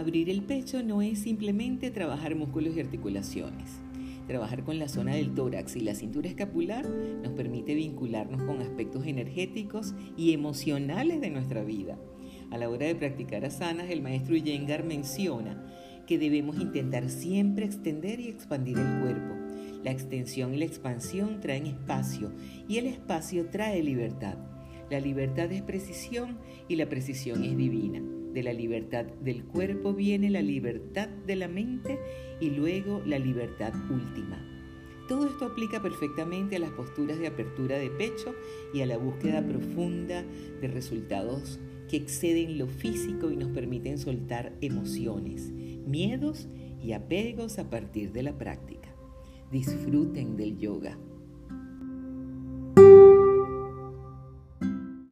Abrir el pecho no es simplemente trabajar músculos y articulaciones. Trabajar con la zona del tórax y la cintura escapular nos permite vincularnos con aspectos energéticos y emocionales de nuestra vida. A la hora de practicar asanas, el maestro Yengar menciona que debemos intentar siempre extender y expandir el cuerpo. La extensión y la expansión traen espacio y el espacio trae libertad. La libertad es precisión y la precisión es divina. De la libertad del cuerpo viene la libertad de la mente y luego la libertad última. Todo esto aplica perfectamente a las posturas de apertura de pecho y a la búsqueda profunda de resultados que exceden lo físico y nos permiten soltar emociones, miedos y apegos a partir de la práctica. Disfruten del yoga.